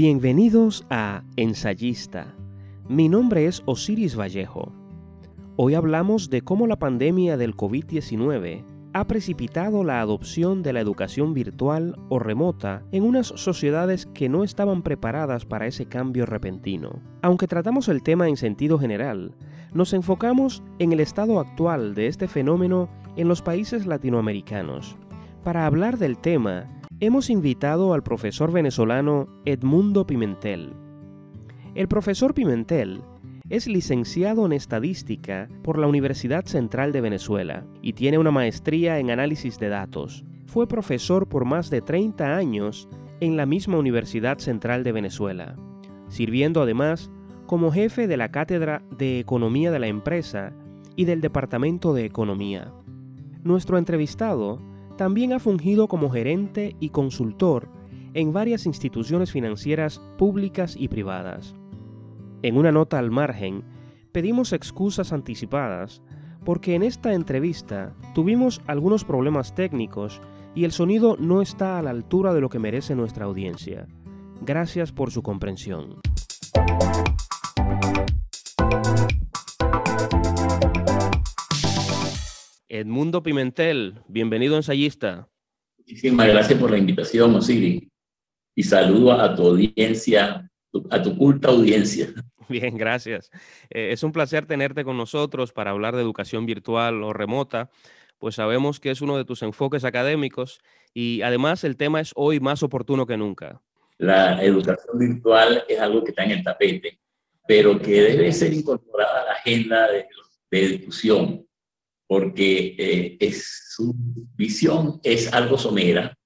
Bienvenidos a Ensayista. Mi nombre es Osiris Vallejo. Hoy hablamos de cómo la pandemia del COVID-19 ha precipitado la adopción de la educación virtual o remota en unas sociedades que no estaban preparadas para ese cambio repentino. Aunque tratamos el tema en sentido general, nos enfocamos en el estado actual de este fenómeno en los países latinoamericanos. Para hablar del tema, hemos invitado al profesor venezolano Edmundo Pimentel. El profesor Pimentel es licenciado en estadística por la Universidad Central de Venezuela y tiene una maestría en análisis de datos. Fue profesor por más de 30 años en la misma Universidad Central de Venezuela, sirviendo además como jefe de la Cátedra de Economía de la empresa y del Departamento de Economía. Nuestro entrevistado también ha fungido como gerente y consultor en varias instituciones financieras públicas y privadas. En una nota al margen, pedimos excusas anticipadas porque en esta entrevista tuvimos algunos problemas técnicos y el sonido no está a la altura de lo que merece nuestra audiencia. Gracias por su comprensión. Edmundo Pimentel, bienvenido ensayista. Muchísimas gracias por la invitación, Osiri. Y saludo a tu audiencia, a tu culta audiencia. Bien, gracias. Eh, es un placer tenerte con nosotros para hablar de educación virtual o remota, pues sabemos que es uno de tus enfoques académicos y además el tema es hoy más oportuno que nunca. La educación virtual es algo que está en el tapete, pero que debe ser incorporada a la agenda de, de discusión porque eh, es, su visión es algo somera.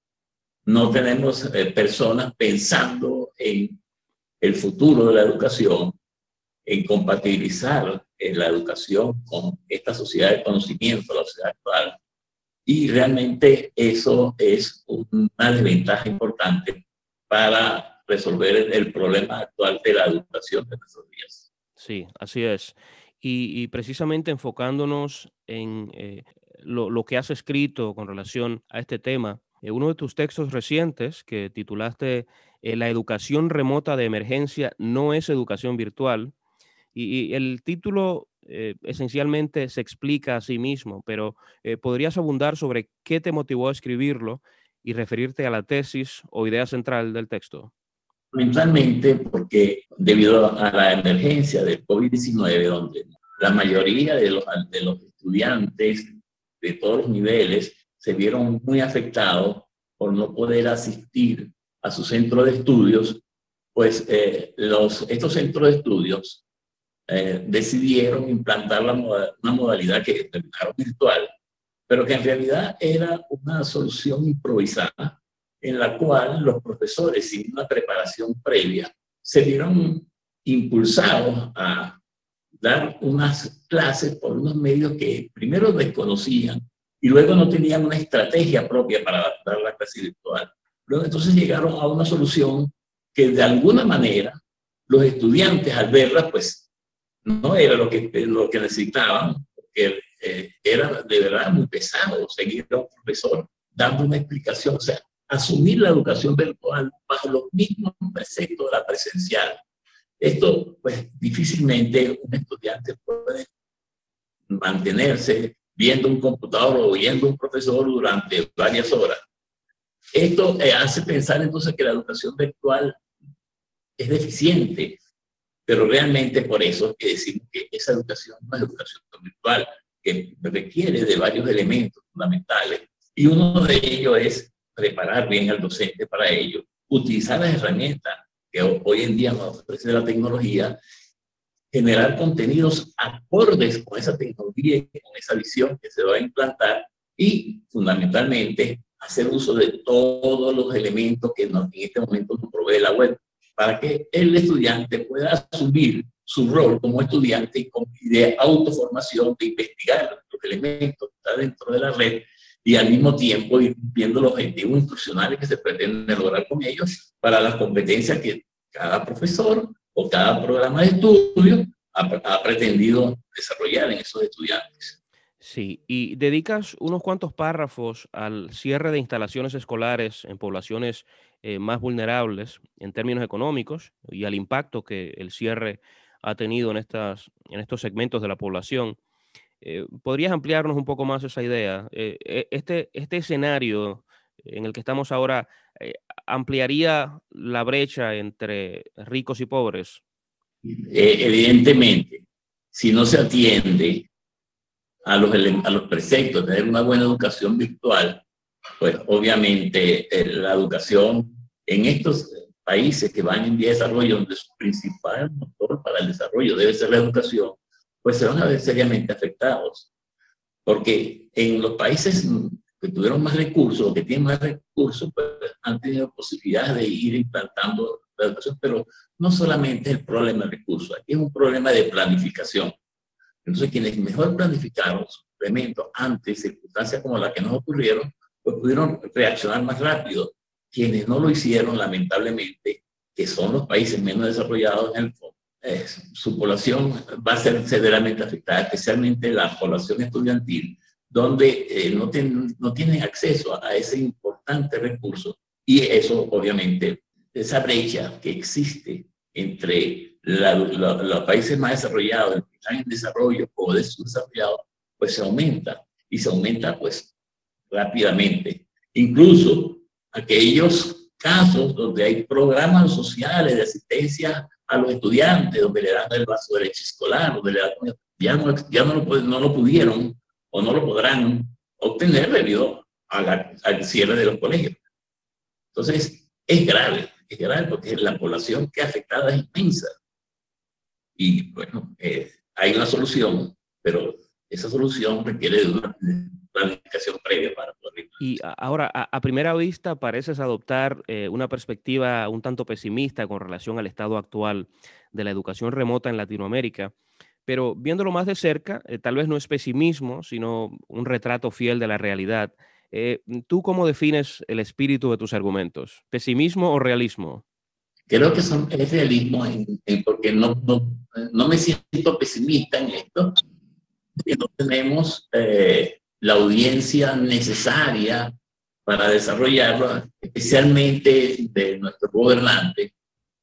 No tenemos eh, personas pensando en el futuro de la educación, en compatibilizar eh, la educación con esta sociedad de conocimiento, la sociedad actual. Y realmente eso es una desventaja importante para resolver el, el problema actual de la educación de nuestros días. Sí, así es y, precisamente enfocándonos en eh, lo, que has escrito con relación a este tema, eh, uno de tus textos recientes que titulaste eh, La educación remota de emergencia no es educación virtual, y, el título esencialmente se explica a sí mismo, pero ¿podrías abundar sobre qué te motivó a escribirlo y referirte a la tesis o idea central del texto? Fundamentalmente porque debido a la emergencia del COVID-19, donde la mayoría de los, de los estudiantes de todos los niveles se vieron muy afectados por no poder asistir a su centro de estudios, pues eh, los, estos centros de estudios eh, decidieron implantar la, una modalidad que terminaron virtual, pero que en realidad era una solución improvisada en la cual los profesores, sin una preparación previa, se vieron impulsados a dar unas clases por unos medios que primero desconocían y luego no tenían una estrategia propia para dar la clase virtual. Luego entonces llegaron a una solución que de alguna manera los estudiantes al verla pues no era lo que, lo que necesitaban, porque eh, era de verdad muy pesado seguir a un profesor dando una explicación. O sea, asumir la educación virtual bajo los mismos preceptos de la presencial. Esto, pues, difícilmente un estudiante puede mantenerse viendo un computador o oyendo un profesor durante varias horas. Esto eh, hace pensar entonces que la educación virtual es deficiente, pero realmente por eso es que decimos que esa educación no es educación virtual, que requiere de varios elementos fundamentales y uno de ellos es preparar bien al docente para ello, utilizar las herramientas que hoy en día nos ofrece la tecnología, generar contenidos acordes con esa tecnología y con esa visión que se va a implantar y fundamentalmente hacer uso de todos los elementos que en este momento nos provee la web para que el estudiante pueda asumir su rol como estudiante y de autoformación, de investigar los elementos que están dentro de la red y al mismo tiempo ir cumpliendo los objetivos instruccionales que se pretenden lograr con ellos para las competencias que cada profesor o cada programa de estudio ha, pretendido desarrollar en esos estudiantes. Sí, y dedicas unos cuantos párrafos al cierre de instalaciones escolares en poblaciones eh, más vulnerables en términos económicos y al impacto que el cierre ha tenido en, estas, en estos segmentos de la población. Eh, ¿Podrías ampliarnos un poco más esa idea? Eh, e, este, este escenario en el que estamos ahora ampliaría la brecha entre ricos y pobres. evidentemente, si no se atiende a los, a los preceptos, tener una buena educación virtual, pues obviamente eh, la educación en estos países que van en desarrollo, donde su principal motor para el desarrollo debe ser la educación, pues se van a ver seriamente afectados. Porque en los países que tuvieron más recursos que tienen más recursos, pues han tenido posibilidades de ir implantando la educación, pero no solamente es el problema de recursos, aquí es un problema de planificación. Entonces, quienes mejor planificaron su implemento ante circunstancias como las que nos ocurrieron, pues pudieron reaccionar más rápido. Quienes no lo hicieron, lamentablemente, que son los países menos desarrollados en el fondo, su población va a ser severamente afectada, especialmente la población estudiantil, donde eh, no, no tienen acceso a ese importante recurso y eso obviamente, esa brecha que existe entre los países más desarrollados, los que están en desarrollo o desarrollados, pues se aumenta y se aumenta pues rápidamente. Incluso aquellos casos donde hay programas sociales de asistencia a los estudiantes, donde le dan el vaso de leche escolar, donde le dan, ya, no, ya no, lo, no lo pudieron o no lo podrán obtener debido al cierre de los colegios. Entonces, es grave, es grave porque la población que afectada es inmensa. Y bueno, eh, hay una solución, pero esa solución requiere de una planificación previa para poder. Y ahora, a, primera vista, pareces adoptar eh, una perspectiva un tanto pesimista con relación al estado actual de la educación remota en Latinoamérica. Pero viéndolo más de cerca, eh, tal vez no es pesimismo, sino un retrato fiel de la realidad. ¿Tú cómo defines el espíritu de tus argumentos? ¿Pesimismo o realismo? Creo que son, es realismo porque no, no, no, me siento pesimista en esto, que no tenemos eh, la audiencia necesaria para desarrollarlo, especialmente de nuestros gobernantes,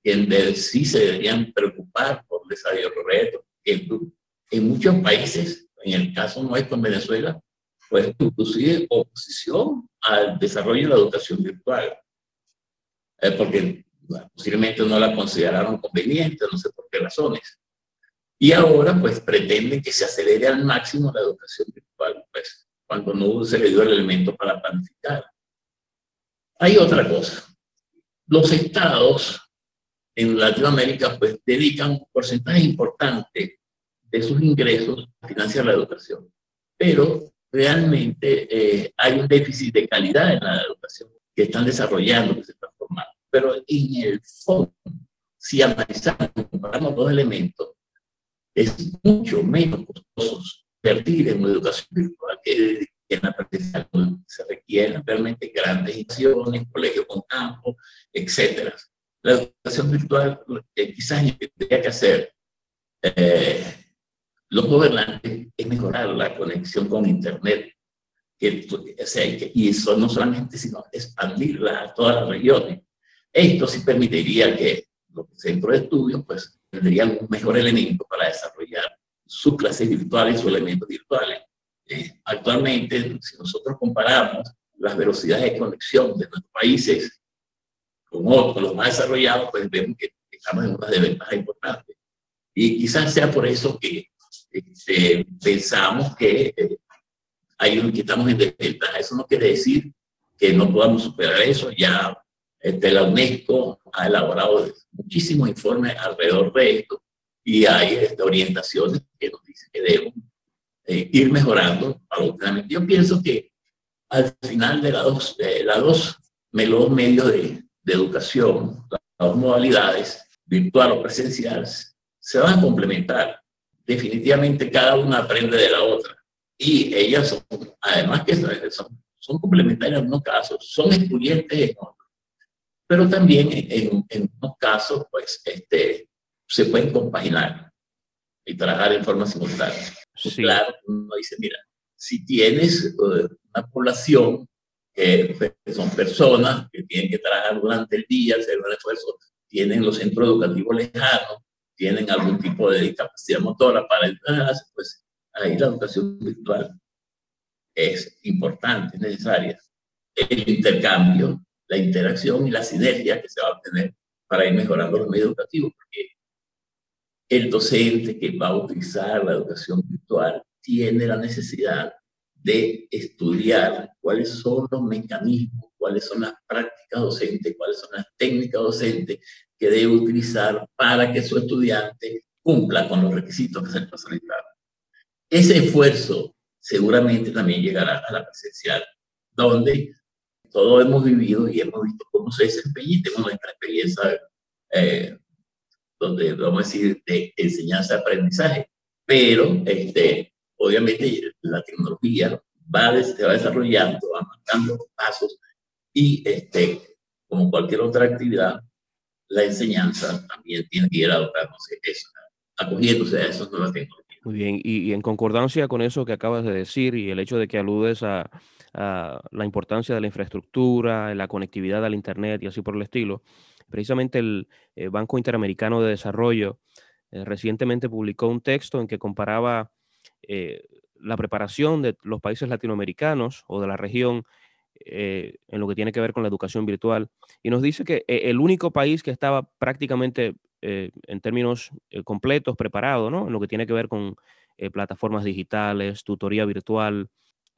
que sí se deberían preocupar por el desarrollo retos. En, en muchos países, en el caso nuestro en Venezuela, pues inclusive oposición al desarrollo de la educación virtual. Eh, porque posiblemente no la consideraron conveniente, no sé por qué razones. Y ahora, pues, pretenden que se acelere al máximo la educación virtual, pues, cuando no se le dio el elemento para planificar. Hay otra cosa. Los estados en Latinoamérica, pues, dedican un porcentaje importante de sus ingresos a financiar la educación. Pero realmente eh, hay un déficit de calidad en la educación que están desarrollando, que se están formando pero en el fondo, si analizamos, comparamos dos elementos, es mucho menos costoso invertir en una educación virtual que en la práctica se requieren realmente grandes inversiones, colegios con campo, etc. La educación virtual, eh, quizás tendría que hacer eh, los gobernantes es mejorar la conexión con Internet. Que, o sea, y eso no solamente, sino expandirla a todas las regiones. Esto sí permitiría que los centros de estudio pues, tendrían un mejor elemento para desarrollar sus clases virtuales, sus elementos virtuales. Eh, actualmente, si nosotros comparamos las velocidades de conexión de nuestros países con otros, los más desarrollados, pues vemos que estamos en una desventaja importante. Y quizás sea por eso que este, pensamos que, eh, hay, que estamos en desventaja. Eso no quiere decir que no podamos superar eso. Ya este, la UNESCO ha elaborado muchísimos informes alrededor de esto y hay este, orientaciones que nos dicen que debemos eh, ir mejorando. Yo pienso que al final de, las dos, de la dos, medios de, de educación, las dos modalidades, virtual o presencial, se van a complementar. Definitivamente cada una aprende de la otra. Y ellas son, además que son, son complementarias en unos casos, son excluyentes en otros pero también en, en unos casos, pues, este, se pueden compaginar y trabajar en forma simultánea. Claro, uno dice, mira, si tienes eh, una población que son personas que tienen que trabajar durante el día, hacer un esfuerzo, tienen los centros educativos lejanos, tienen algún tipo de discapacidad motora para entrar, pues ahí la educación virtual es importante, es necesaria. El intercambio, la interacción y la sinergia que se va a obtener para ir mejorando los medios educativos, porque el docente que va a utilizar la educación virtual tiene la necesidad de estudiar cuáles son los mecanismos, cuáles son las prácticas docentes, cuáles son las técnicas docentes que debe utilizar para que su estudiante cumpla con los requisitos que se le solicitaron. Ese esfuerzo seguramente también llegará a la presencial, donde todos hemos vivido y hemos visto cómo se desempeña y tenemos nuestra experiencia, eh, donde vamos a decir, de enseñanza-aprendizaje. Pero, este, obviamente, la tecnología va, se va desarrollando, va marcando pasos y, este, como cualquier otra actividad, la enseñanza también tiene que ir adoptándose eso, acogiéndose a esas nuevas tecnologías. Muy bien, y, en concordancia con eso que acabas de decir y el hecho de que aludes a, la importancia de la infraestructura, la conectividad al Internet y así por el estilo, precisamente el eh, Banco Interamericano de Desarrollo eh, recientemente publicó un texto en que comparaba eh, la preparación de los países latinoamericanos o de la región en lo que tiene que ver con la educación virtual y nos dice que el único país que estaba prácticamente en términos completos, preparado, ¿no? En lo que tiene que ver con plataformas digitales, tutoría virtual,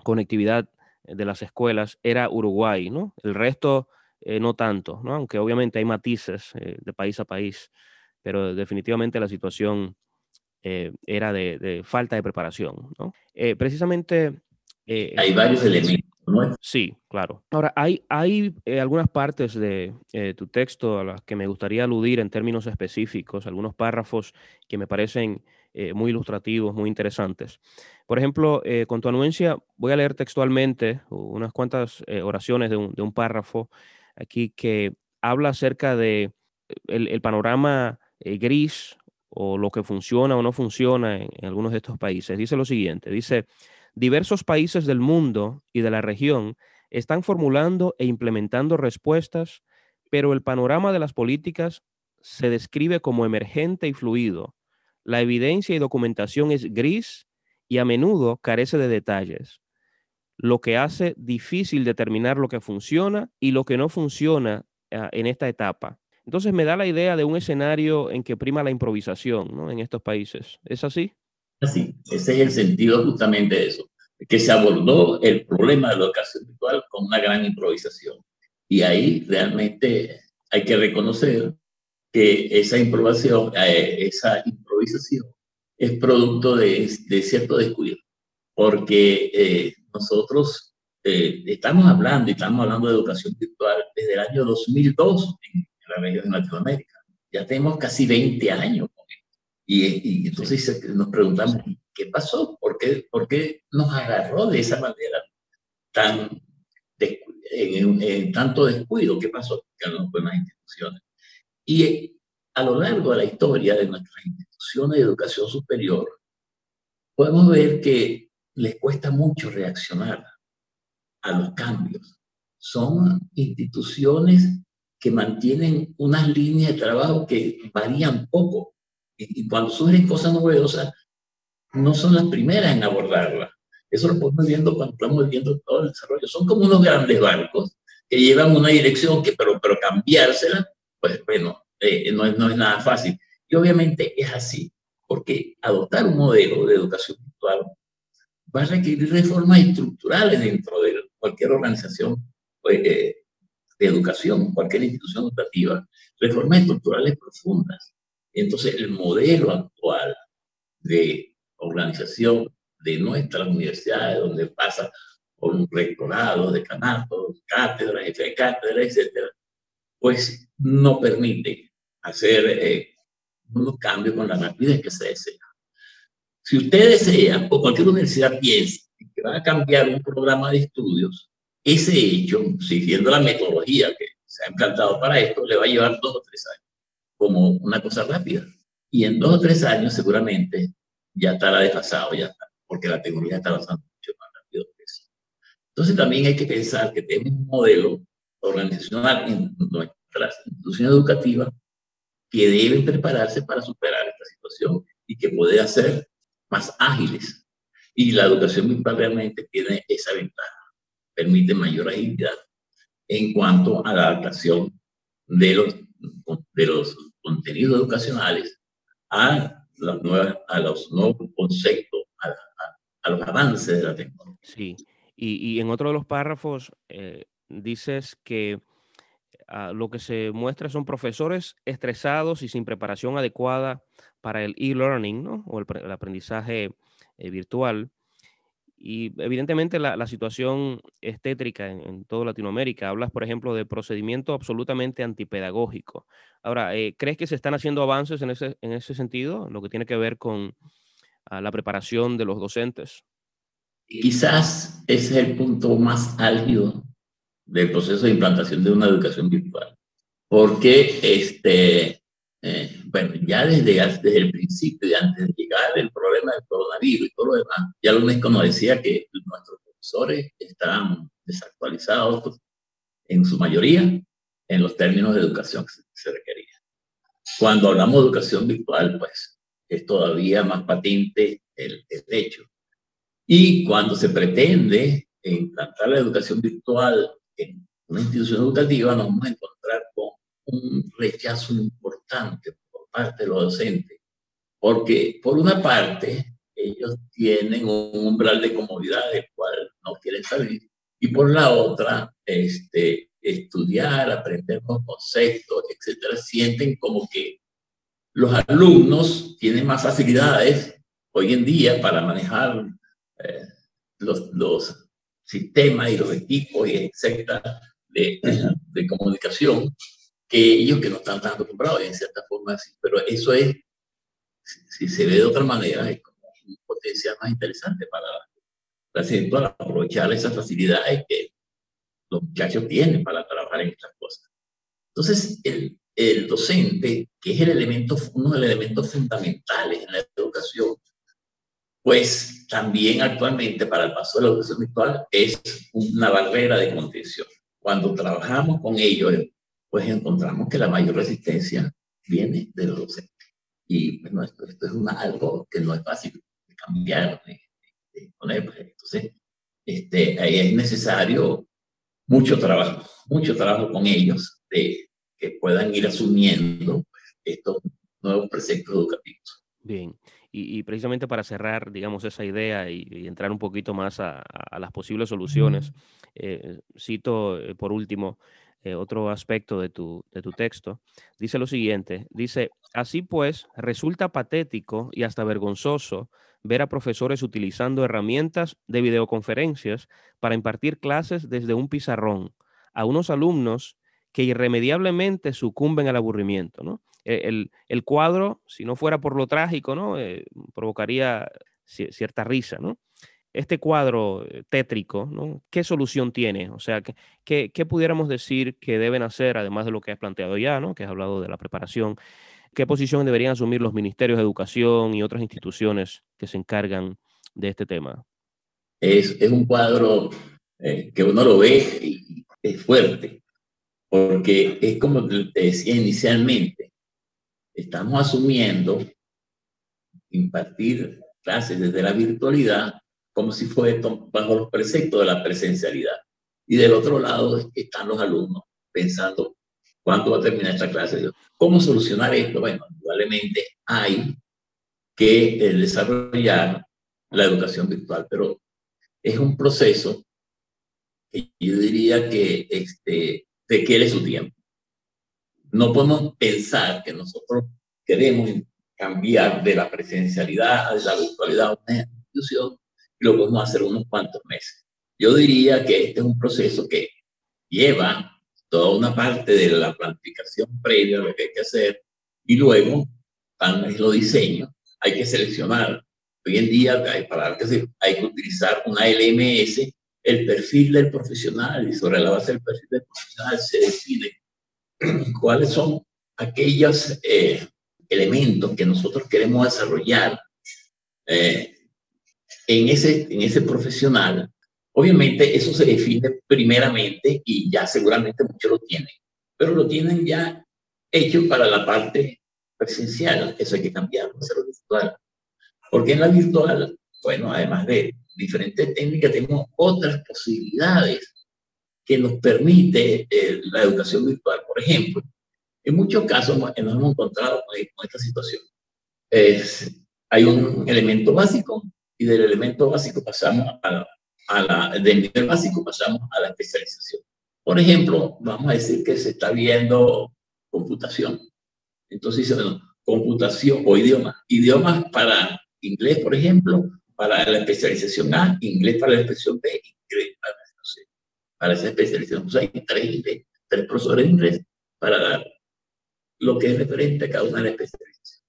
conectividad de las escuelas, era Uruguay, ¿no? El resto no tanto, ¿no? Aunque obviamente hay matices de país a país, pero definitivamente la situación era de, falta de preparación, ¿no? precisamente... hay varios elementos Sí, claro. Ahora, hay, hay eh, algunas partes de eh, tu texto a las que me gustaría aludir en términos específicos, algunos párrafos que me parecen eh, muy ilustrativos, muy interesantes. Por ejemplo, con tu anuencia, voy a leer textualmente unas cuantas oraciones de un, de un, párrafo aquí que habla acerca de el, panorama gris o lo que funciona o no funciona en algunos de estos países. Dice lo siguiente, dice... Diversos países del mundo y de la región están formulando e implementando respuestas, pero el panorama de las políticas se describe como emergente y fluido. La evidencia y documentación es gris y a menudo carece de detalles, lo que hace difícil determinar lo que funciona y lo que no funciona ah, en esta etapa. Entonces me da la idea de un escenario en que prima la improvisación en estos países. ¿Es así? Así, ese es el sentido justamente de eso, que se abordó el problema de la educación virtual con una gran improvisación. Y ahí realmente hay que reconocer que esa improvisación, eh, esa improvisación es producto de, de cierto descuido, porque eh, nosotros eh, estamos hablando y estamos hablando de educación virtual desde el año 2002 en, la región de Latinoamérica. Ya tenemos casi 20 años y, entonces nos preguntamos, ¿qué pasó? ¿Por qué, ¿Por qué nos agarró de esa manera tan en, tanto descuido? ¿Qué pasó con las instituciones? Y a lo largo de la historia de nuestras instituciones de educación superior, podemos ver que les cuesta mucho reaccionar a los cambios. Son instituciones que mantienen unas líneas de trabajo que varían poco y, cuando surgen cosas novedosas, no son las primeras en abordarlas. Eso lo podemos viendo cuando estamos viendo todo el desarrollo. Son como unos grandes barcos que llevan una dirección, que, pero, pero cambiársela, pues bueno, eh, no, es, no es nada fácil. Y obviamente es así, porque adoptar un modelo de educación virtual va a requerir reformas estructurales dentro de cualquier organización pues, eh, de educación, cualquier institución educativa, reformas estructurales profundas. Entonces, el modelo actual de organización de nuestras universidades, donde pasa por un rectorado, decanatos, cátedras, jefe de etcétera, pues no permite hacer eh, unos cambios con la rapidez que se desea. Si usted desea, o cualquier universidad piensa que va a cambiar un programa de estudios, ese hecho, siguiendo la metodología que se ha implantado para esto, le va a llevar dos o tres años como una cosa rápida. Y en dos o tres años seguramente ya estará desfasado, ya está, porque la tecnología está avanzando mucho más Entonces también hay que pensar que tenemos un modelo organizacional en nuestras instituciones educativas que deben prepararse para superar esta situación y que puede hacer más ágiles. Y la educación virtual realmente tiene esa ventaja, permite mayor agilidad en cuanto a la adaptación de los, de los contenidos educacionales a, las nuevas, a los nuevos conceptos, a, los avances de la tecnología. Sí, y, y en otro de los párrafos eh, dices que ah, lo que se muestra son profesores estresados y sin preparación adecuada para el e-learning, ¿no? O el, aprendizaje eh, virtual. Y evidentemente la, situación es tétrica en, en, toda Latinoamérica. Hablas, por ejemplo, de procedimiento absolutamente antipedagógico. Ahora, eh, ¿crees que se están haciendo avances en ese, en ese sentido, lo que tiene que ver con uh, la preparación de los docentes? Quizás es el punto más álgido del proceso de implantación de una educación virtual. Porque este, eh, bueno, ya desde, desde el principio antes de llegar el problema del coronavirus y todo lo demás, ya lo UNESCO nos decía que nuestros profesores estaban desactualizados en su mayoría en los términos de educación que se requería. Cuando hablamos de educación virtual, pues es todavía más patente el, el hecho. Y cuando se pretende implantar la educación virtual en una institución educativa, nos vamos a encontrar con un rechazo importante por parte de los docentes, porque por una parte ellos tienen un umbral de comodidad del cual no quieren salir, y por la otra, este, estudiar, aprender los conceptos, etcétera, sienten como que los alumnos tienen más facilidades hoy en día para manejar eh, los, los sistemas y los equipos, y etcétera, de, de comunicación que ellos que no están tan acostumbrados, en cierta forma así. Pero eso es, si se ve de otra manera, es como un potencial más interesante para para aprovechar esas facilidades que los muchachos tienen para trabajar en estas cosas. Entonces, el, el docente, que es el elemento, uno de los elementos fundamentales en la educación, pues también actualmente para el paso de la educación virtual es una barrera de contención. Cuando trabajamos con ellos pues encontramos que la mayor resistencia viene de los docentes. Y bueno, esto, es algo que no es fácil de cambiar, de, de. Pues, entonces, este, ahí es necesario mucho trabajo, mucho trabajo con ellos, de que puedan ir asumiendo estos nuevos preceptos educativos. Bien, y, y, precisamente para cerrar, digamos, esa idea y, y entrar un poquito más a, a las posibles soluciones, eh, cito eh, por último eh, otro aspecto de tu, de tu texto, dice lo siguiente, dice, así pues, resulta patético y hasta vergonzoso ver a profesores utilizando herramientas de videoconferencias para impartir clases desde un pizarrón a unos alumnos que irremediablemente sucumben al aburrimiento, ¿no? E, el, el cuadro, si no fuera por lo trágico, ¿no? Eh, provocaría cierta risa, ¿no? este cuadro eh, tétrico, ¿no? ¿qué solución tiene? O sea, ¿qué, ¿qué, pudiéramos decir que deben hacer, además de lo que has planteado ya, ¿no? que has hablado de la preparación? ¿Qué posición deberían asumir los ministerios de educación y otras instituciones que se encargan de este tema? Es, es un cuadro eh, que uno lo ve y es fuerte, porque es como te decía inicialmente, estamos asumiendo impartir clases desde la virtualidad como si fuera bajo los preceptos de la presencialidad. Y del otro lado están los alumnos pensando cuándo va a terminar esta clase. ¿Cómo solucionar esto? Bueno, probablemente hay que eh, desarrollar la educación virtual, pero es un proceso que yo diría que este, requiere su tiempo. No podemos pensar que nosotros queremos cambiar de la presencialidad a la virtualidad a una institución lo podemos hacer unos cuantos meses. Yo diría que este es un proceso que lleva toda una parte de la planificación previa, lo que hay que hacer, y luego van los diseños, hay que seleccionar. Hoy en día, para que hay que utilizar una LMS, el perfil del profesional, y sobre la base del perfil del profesional se define cuáles son aquellos eh, elementos que nosotros queremos desarrollar eh, en ese, en ese profesional. Obviamente eso se define primeramente y ya seguramente muchos lo tienen, pero lo tienen ya hecho para la parte presencial, eso hay que cambiarlo, hacerlo virtual. Porque en la virtual, bueno, además de diferentes técnicas, tenemos otras posibilidades que nos permite eh, la educación virtual. Por ejemplo, en muchos casos nos hemos encontrado con, esta situación. Hay un elemento básico y del elemento básico pasamos a la, del nivel básico pasamos a la especialización. Por ejemplo, vamos a decir que se está viendo computación. Entonces dice, bueno, computación o idioma. Idiomas para inglés, por ejemplo, para la especialización A, inglés para la especialización B, inglés para, para esa especialización. Hay tres, profesores de inglés para dar lo que es referente a cada una de las especializaciones.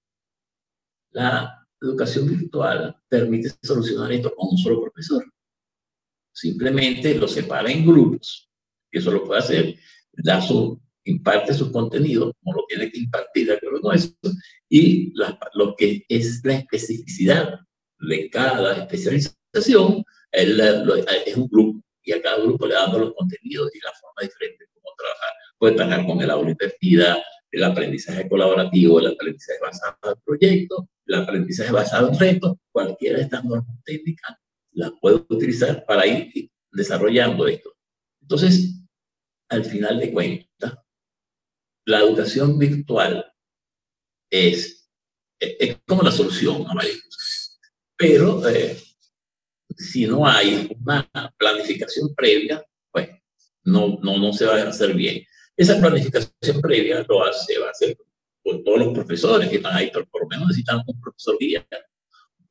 La educación virtual permite solucionar esto con un solo profesor. Simplemente lo separa en grupos, que eso lo puede hacer, da su, imparte su contenido, como lo tiene que impartir de acuerdo y lo que es la especificidad de cada especialización es un grupo, y a cada grupo le dando los contenidos y la forma diferente de cómo trabajar. Puede trabajar con el aula invertida, el aprendizaje colaborativo, el aprendizaje basado en proyectos, el aprendizaje basado en retos, cualquiera de estas normas técnicas las puedo utilizar para ir desarrollando esto. Entonces, al final de cuentas, la educación virtual es, es, como la solución a varias cosas. Pero eh, si no hay una planificación previa, pues no, no, no se va a hacer bien. Esa planificación previa lo hace, va a hacer con todos los profesores que están ahí, pero por lo menos necesitan un profesor guía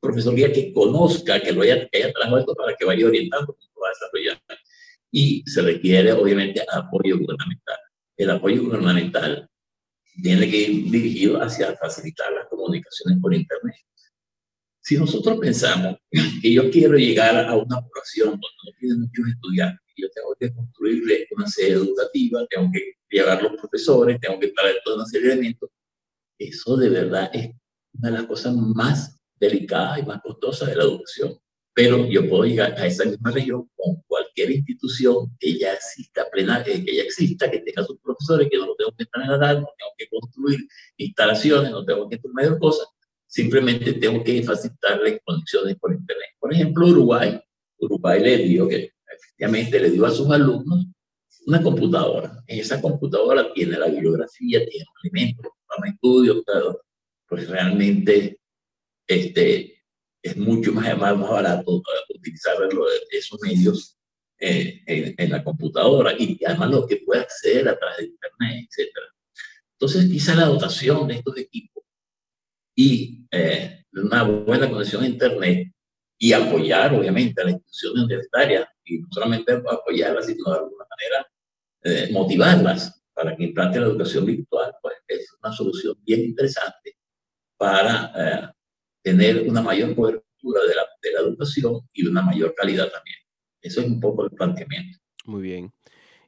profesor guía que conozca, que lo haya, que haya trabajado esto para que vaya orientando cómo va a desarrollar. Y se requiere, obviamente, apoyo gubernamental. El apoyo gubernamental tiene que ir dirigido hacia facilitar las comunicaciones por Internet. Si nosotros pensamos que yo quiero llegar a una población donde no tiene muchos estudiantes, yo tengo que construirle una sede educativa, tengo que llevar los profesores, tengo que traer toda una serie de elementos, eso de verdad es una de las cosas más delicada y más costosa de la educación. Pero yo puedo llegar a esa misma región con cualquier institución que ya exista, plena, eh, que ya exista, que tenga sus profesores, que no lo tengo que trasladar, no tengo que construir instalaciones, no tengo que hacer mayor cosas, simplemente tengo que facilitarle conexiones por Internet. Por ejemplo, Uruguay, Uruguay le dio, que efectivamente le dio a sus alumnos una computadora. En esa computadora tiene la bibliografía, tiene los elementos, los estudios, pues realmente este, es mucho más, más, barato utilizar esos medios eh, en, la computadora y además lo que puede acceder a través de Internet, etc. Entonces, quizá la dotación de estos equipos y eh, una buena conexión a Internet y apoyar, obviamente, a las instituciones universitarias y no solamente apoyarlas, sino de alguna manera eh, motivarlas para que implanten la educación virtual, pues es una solución bien interesante para tener una mayor cobertura de la, de la educación y una mayor calidad también. Eso es un poco el planteamiento. Muy bien.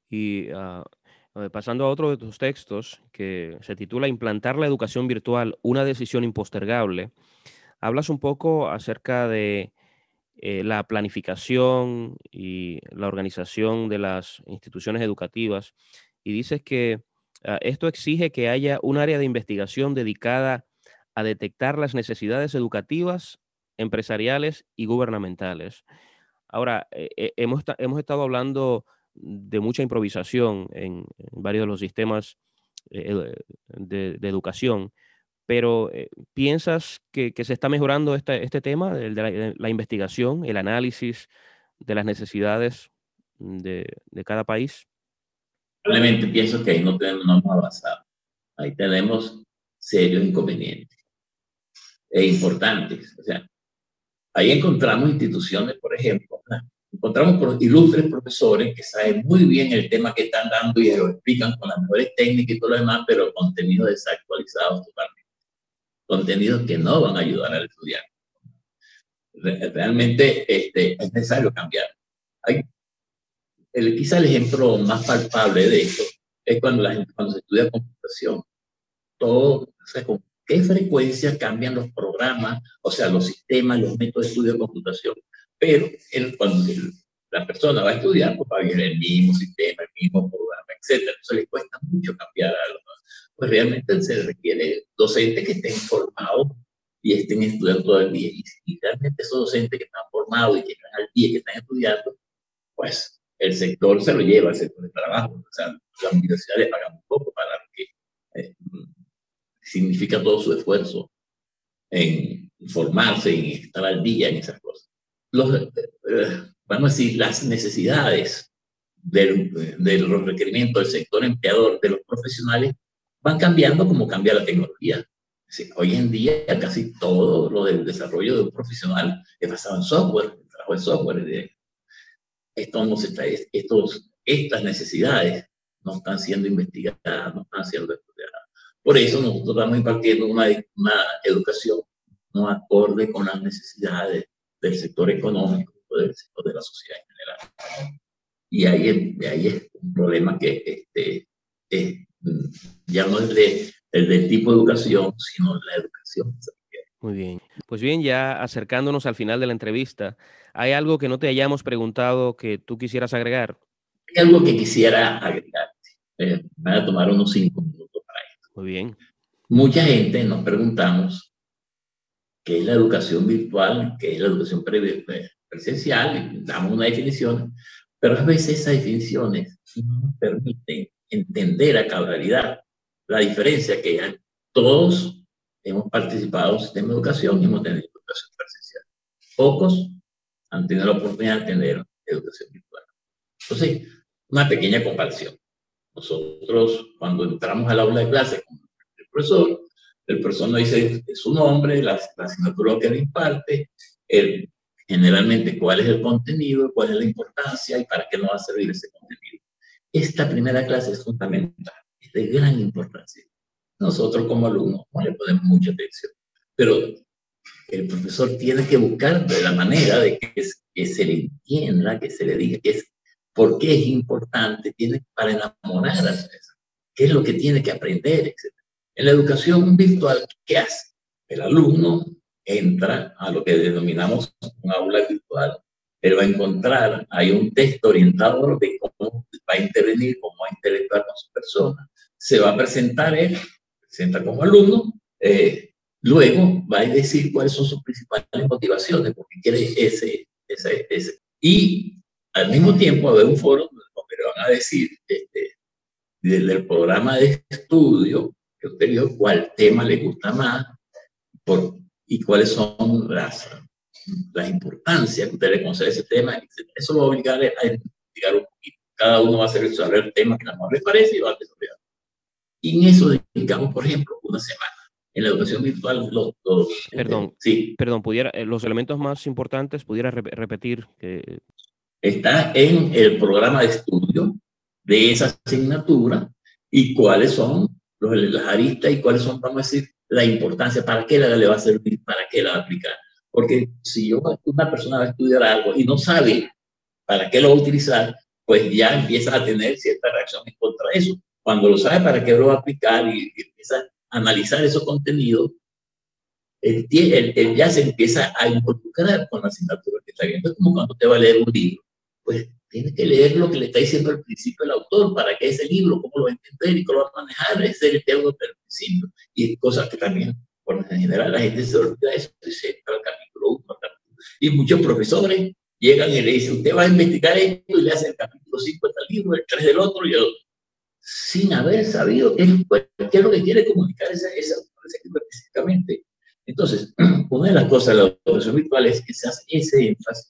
Y uh, pasando a otro de tus textos, que se titula Implantar la educación virtual, una decisión impostergable, hablas un poco acerca de eh, la planificación y la organización de las instituciones educativas y dices que uh, esto exige que haya un área de investigación dedicada a detectar las necesidades educativas, empresariales y gubernamentales. Ahora, eh, eh, hemos, hemos, estado hablando de mucha improvisación en, varios de los sistemas eh, de, educación, pero ¿piensas que, se está mejorando este, este tema de, la, investigación, el análisis de las necesidades de, cada país? Probablemente pienso que ahí no, tenemos, no hemos avanzado. Ahí tenemos serios inconvenientes e importantes. O sea, ahí encontramos instituciones, por ejemplo, encontramos ilustres profesores que saben muy bien el tema que están dando y lo explican con las mejores técnicas y todo lo demás, pero contenidos desactualizados totalmente. Contenidos que no van a ayudar al estudiante. Realmente este, es necesario cambiar. Hay, el, quizá el ejemplo más palpable de esto es cuando, la cuando se estudia computación. Todo, o sea, qué frecuencia cambian los programas, o sea, los sistemas, los métodos de estudio de computación. Pero el, cuando la persona va a estudiar, pues va a el mismo sistema, el mismo programa, etc. Entonces le cuesta mucho cambiar algo. Pues realmente se requiere docentes que estén formados y estén estudiando todo el día. Y, realmente esos docentes que están formados y que están al día, que están estudiando, pues el sector se lo lleva, el sector de trabajo. O sea, la universidad le paga un poco para lo que eh, significa todo su esfuerzo en formarse, en estar al día en esas cosas. Los, eh, eh, vamos a decir, las necesidades del, de los requerimientos del sector empleador, de los profesionales, van cambiando como cambia la tecnología. Hoy en día casi todo lo del desarrollo de un profesional es basado en software, el trabajo de software. Esto no se está, estos, estas necesidades no están siendo investigadas, no están siendo estudiadas. Por eso nosotros estamos impartiendo una, una educación no acorde con las necesidades del sector económico, del sector de la sociedad en general. Y ahí, ahí es un problema que este, ya no es de el del tipo de educación, sino la educación. Muy bien. Pues bien, ya acercándonos al final de la entrevista, ¿hay algo que no te hayamos preguntado que tú quisieras agregar? Hay algo que quisiera agregar. Eh, voy a tomar unos cinco minutos para esto. Muy bien. Mucha gente nos preguntamos qué es la educación virtual, qué es la educación presencial, damos una definición, pero a veces esas definiciones no nos permiten entender a cabalidad la diferencia que hay. Todos hemos participado en un sistema de educación y hemos tenido educación presencial. Pocos han tenido la oportunidad de tener educación virtual. Entonces, una pequeña comparación. Nosotros, cuando entramos al aula de clase con el profesor, el profesor dice su nombre, la, asignatura que le imparte, el, generalmente cuál es el contenido, cuál es la importancia y para qué nos va a servir ese contenido. Esta primera clase es fundamental de gran importancia. Nosotros como alumnos no le ponemos mucha atención, pero el profesor tiene que buscar de la manera de que, se le entienda, que se le diga que es, por qué es importante, tiene para enamorar a eso, qué es lo que tiene que aprender, etc. En la educación virtual, ¿qué hace? El alumno entra a lo que denominamos un aula virtual. Él va a encontrar, hay un texto orientador de cómo va a intervenir, cómo va a interactuar con su persona se va a presentar él, presenta como alumno, eh, luego va a decir cuáles son sus principales motivaciones, porque quiere ese, ese, ese. Y al mismo tiempo haber un foro donde van a decir, este, desde el programa de estudio vio, cuál tema le gusta más por, y cuáles son las, las importancias que usted le concede a ese tema. Eso lo va a obligar a investigar un poquito. Cada uno va a hacer el tema que mejor le parece y va a desarrollar. Y en eso dedicamos, por ejemplo, una semana. En la educación virtual, los, este, perdón, sí. perdón, pudiera, eh, los elementos más importantes, pudiera repetir. Que... Está en el programa de estudio de esa asignatura y cuáles son las aristas y cuáles son, vamos a decir, la importancia, para qué la le va a servir, para qué la va a aplicar. Porque si yo, una persona va a estudiar algo y no sabe para qué lo va a utilizar, pues ya empieza a tener cierta reacción en contra eso. Cuando lo sabe para qué lo va a aplicar y, empieza a analizar esos contenidos, él, ya se empieza a involucrar con la asignatura que está viendo. Es como cuando te va a leer un libro. Pues tiene que leer lo que le está diciendo al principio el autor para que ese libro, cómo lo va a entender y cómo lo va a manejar, es el tema del principio. Y cosas que también, por lo general, la gente se olvida de eso se entra al capítulo 1. Y muchos profesores llegan y le dicen, usted va a investigar esto y le hace el capítulo 5 del libro, el 3 del otro y el otro sin haber sabido qué, es lo que quiere comunicar ese, ese, específicamente. Entonces, una de las cosas de la educación virtual es que se hace ese énfasis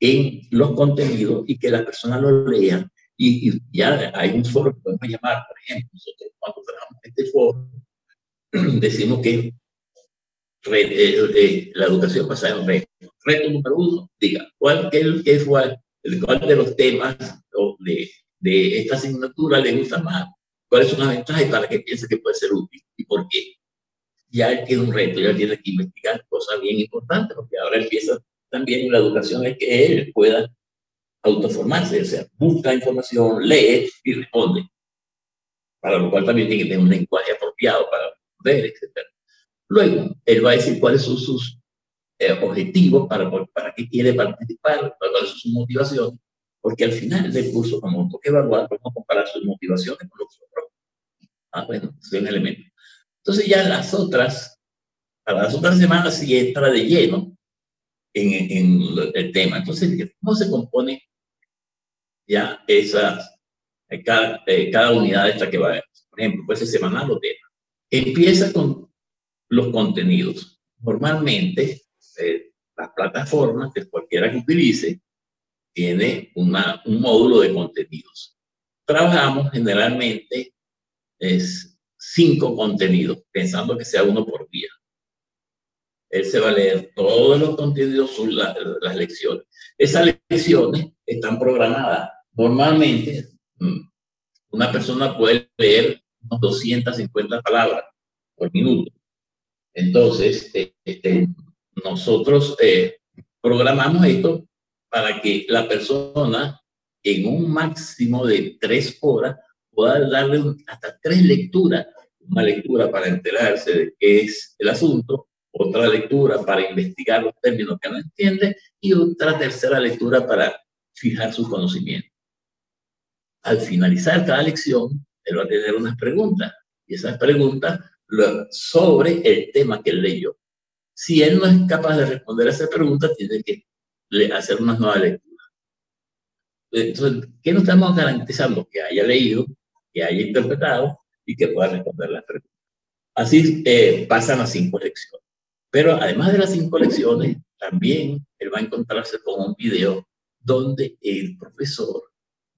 en los contenidos y que las personas lo lean. Y, ya hay un foro que podemos llamar, por ejemplo, nosotros cuando trabajamos este foro, decimos que eh, eh, la educación basada en reto. Reto número uno, diga, ¿cuál, qué, qué fue, cuál de los temas de, de esta asignatura le gusta más, cuáles son las ventajas y para qué piensa que puede ser útil y por qué. Ya tiene un reto, ya tiene que investigar cosas bien importantes, porque ahora empieza también la educación es que él pueda autoformarse, o sea, busca información, lee y responde. Para lo cual también tiene que tener un lenguaje apropiado para responder, etc. Luego, él va a decir cuáles son sus eh, objetivos para, para qué quiere participar, cuál es su motivación, porque al final del curso, como toque evaluar, podemos comparar sus motivaciones con los otros. Ah, bueno, es un elemento. Entonces ya las otras, para las otras semanas sí entra de lleno en, en el tema. Entonces, ¿cómo se compone ya esas, eh, cada, eh, cada unidad esta que va a haber? Por ejemplo, puede ser semanal o tema. Empieza con los contenidos. Normalmente, eh, las plataformas, que cualquiera que utilice, tiene una, un módulo de contenidos. Trabajamos generalmente es cinco contenidos, pensando que sea uno por día. Él se va a leer todos los contenidos, sobre las lecciones. Esas lecciones están programadas. Normalmente, mm, una persona puede leer unos 250 palabras por minuto. Entonces, este, nosotros eh, programamos esto para que la persona en un máximo de tres horas pueda darle hasta tres lecturas. Una lectura para enterarse de qué es el asunto, otra lectura para investigar los términos que no entiende y otra tercera lectura para fijar su conocimiento. Al finalizar cada lección, él va a tener unas preguntas y esas preguntas sobre el tema que él leyó. Si él no es capaz de responder a esa pregunta, tiene que hacer una nueva lectura. Entonces, ¿qué nos estamos garantizando? Que haya leído, que haya interpretado y que pueda responder las preguntas. Así eh, pasan las cinco lecciones. Pero además de las cinco lecciones, también él va a encontrarse con un video donde el profesor,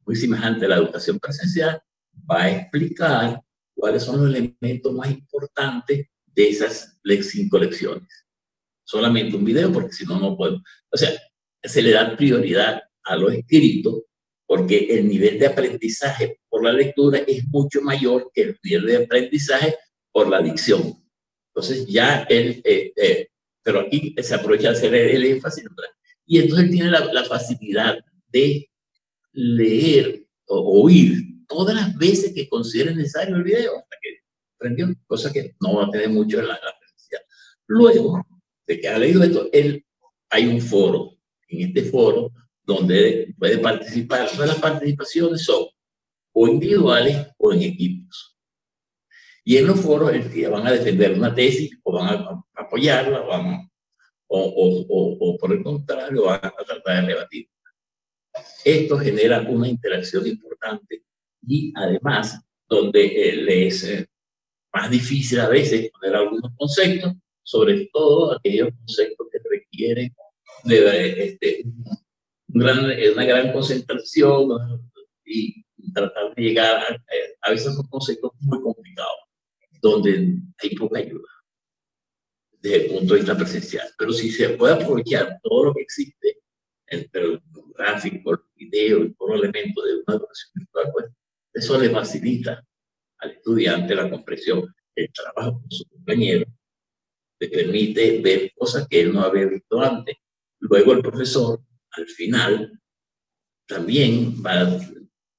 muy semejante a la educación presencial, va a explicar cuáles son los elementos más importantes de esas cinco lecciones. Solamente un video, porque si no, no puedo. O sea, se le da prioridad a lo escrito, porque el nivel de aprendizaje por la lectura es mucho mayor que el nivel de aprendizaje por la dicción. Entonces ya él, eh, eh, pero aquí se aprovecha de hacer el, énfasis, y entonces él tiene la, facilidad de leer o oír todas las veces que considere necesario el video, hasta que aprendió, cosa que no va a tener mucho en la, la Luego de que ha leído esto, él, hay un foro en este foro donde puede participar. Todas las participaciones son o individuales o en equipos. Y en los foros el día van a defender una tesis o van a apoyarla o, o, o, por el contrario van a tratar de rebatir. Esto genera una interacción importante y además donde eh, es eh, más difícil a veces poner algunos conceptos, sobre todo aquellos conceptos que requieren de este, una gran concentración y tratar de llegar a, a veces son conceptos muy complicados, donde hay poca ayuda desde el punto de vista presencial. Pero si se puede aprovechar todo lo que existe, entre el gráfico, el video y todos los elementos de una educación virtual, pues eso le facilita al estudiante la comprensión, el trabajo con su compañero, le permite ver cosas que él no había visto antes Luego el profesor, al final, también va a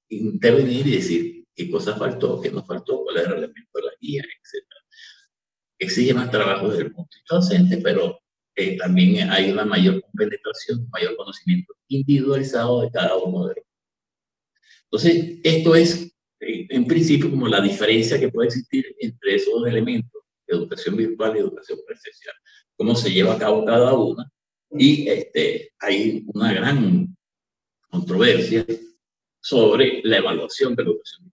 intervenir y decir qué cosa faltó, qué no faltó, cuál era el elemento de la guía, etc. Exige más trabajo desde el punto de docente, pero eh, también hay una mayor penetración, un mayor conocimiento individualizado de cada uno de los. Entonces, esto es, eh, en principio, como la diferencia que puede existir entre esos dos elementos, educación virtual y educación presencial. Cómo se lleva a cabo cada una y este, hay una gran controversia sobre la evaluación de la educación.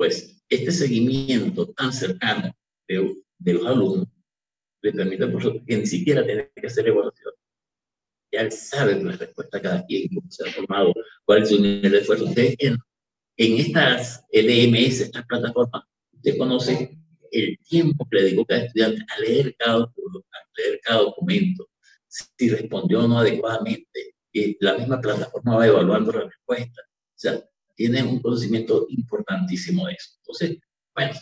Pues este seguimiento tan cercano de, de los alumnos le permite por ejemplo, que ni siquiera tener que hacer evaluación. Ya él sabe la respuesta de cada quien, cómo se ha formado, cuál es su nivel de esfuerzo. Usted en, en estas LMS, estas plataformas, usted conoce el tiempo que le dedicó cada estudiante a leer cada, a leer cada documento, si respondió o no adecuadamente. Y la misma plataforma va evaluando la respuesta. O sea, tiene un conocimiento importantísimo de eso. Entonces, bueno,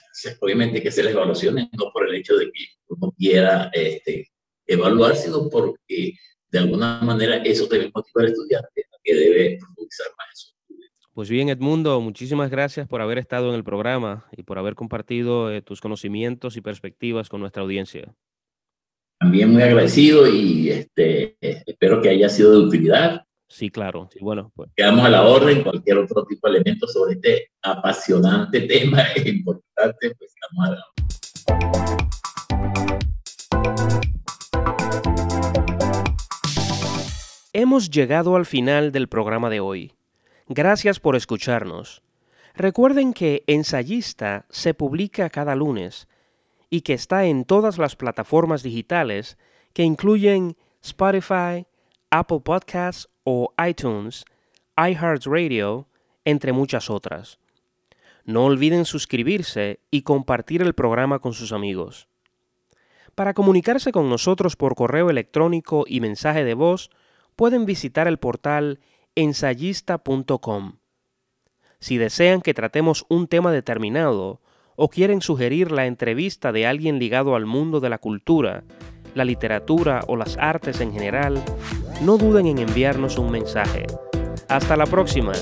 obviamente hay que hacer las evaluaciones, no por el hecho de que uno quiera este, evaluar, sino porque de alguna manera eso debe motivar al estudiante a que debe profundizar más eso. Pues bien, Edmundo, muchísimas gracias por haber estado en el programa y por haber compartido eh, tus conocimientos y perspectivas con nuestra audiencia. también muy agradecido y este, espero que haya sido de utilidad. Sí, claro. Sí, bueno, pues. Quedamos a la orden. Cualquier otro tipo de elemento sobre este apasionante tema e importante, pues estamos a la Hemos llegado al final del programa de hoy. Gracias por escucharnos. Recuerden que Ensayista se publica cada lunes y que está en todas las plataformas digitales que incluyen Spotify, Apple Podcasts o iTunes, iHeartRadio, entre muchas otras. No olviden suscribirse y compartir el programa con sus amigos. Para comunicarse con nosotros por correo electrónico y mensaje de voz, pueden visitar el portal ensayista.com. Si desean que tratemos un tema determinado o quieren sugerir la entrevista de alguien ligado al mundo de la cultura, la literatura o las artes en general, no duden en enviarnos un mensaje. Hasta la próxima.